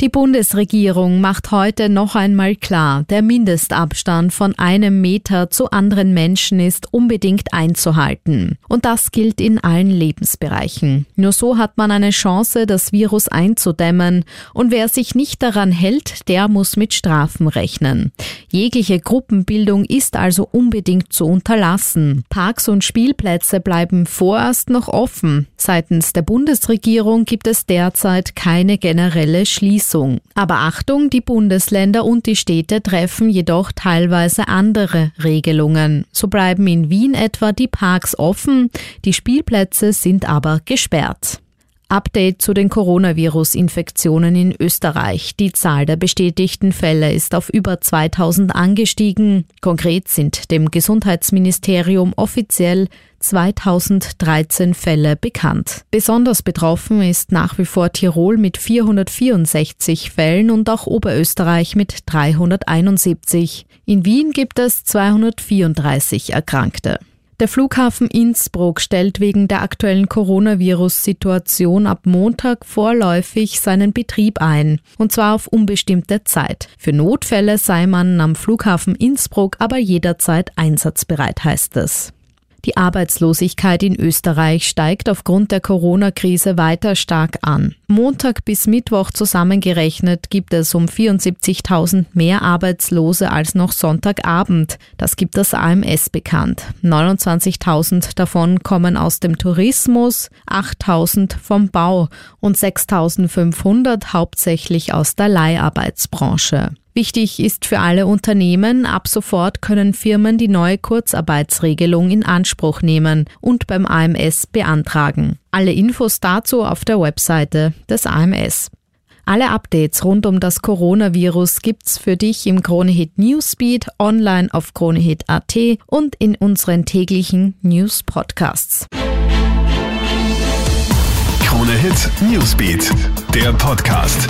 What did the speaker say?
Die Bundesregierung macht heute noch einmal klar, der Mindestabstand von einem Meter zu anderen Menschen ist unbedingt einzuhalten. Und das gilt in allen Lebensbereichen. Nur so hat man eine Chance, das Virus einzudämmen. Und wer sich nicht daran hält, der muss mit Strafen rechnen. Jegliche Gruppenbildung ist also unbedingt zu unterlassen. Parks und Spielplätze bleiben vorerst noch offen. Seitens der Bundesregierung gibt es derzeit keine generelle Schließung. Entschließung. Aber Achtung, die Bundesländer und die Städte treffen jedoch teilweise andere Regelungen. So bleiben in Wien etwa die Parks offen, die Spielplätze sind aber gesperrt. Update zu den Coronavirus-Infektionen in Österreich. Die Zahl der bestätigten Fälle ist auf über 2000 angestiegen. Konkret sind dem Gesundheitsministerium offiziell 2013 Fälle bekannt. Besonders betroffen ist nach wie vor Tirol mit 464 Fällen und auch Oberösterreich mit 371. In Wien gibt es 234 Erkrankte. Der Flughafen Innsbruck stellt wegen der aktuellen Coronavirus-Situation ab Montag vorläufig seinen Betrieb ein, und zwar auf unbestimmte Zeit. Für Notfälle sei man am Flughafen Innsbruck aber jederzeit einsatzbereit, heißt es. Die Arbeitslosigkeit in Österreich steigt aufgrund der Corona-Krise weiter stark an. Montag bis Mittwoch zusammengerechnet gibt es um 74.000 mehr Arbeitslose als noch Sonntagabend. Das gibt das AMS bekannt. 29.000 davon kommen aus dem Tourismus, 8.000 vom Bau und 6.500 hauptsächlich aus der Leiharbeitsbranche. Wichtig ist für alle Unternehmen, ab sofort können Firmen die neue Kurzarbeitsregelung in Anspruch nehmen und beim AMS beantragen. Alle Infos dazu auf der Webseite des AMS. Alle Updates rund um das Coronavirus gibt's für dich im Kronehit Newsbeat, online auf kronehit.at und in unseren täglichen News Podcasts. Kronehit Newsbeat, der Podcast.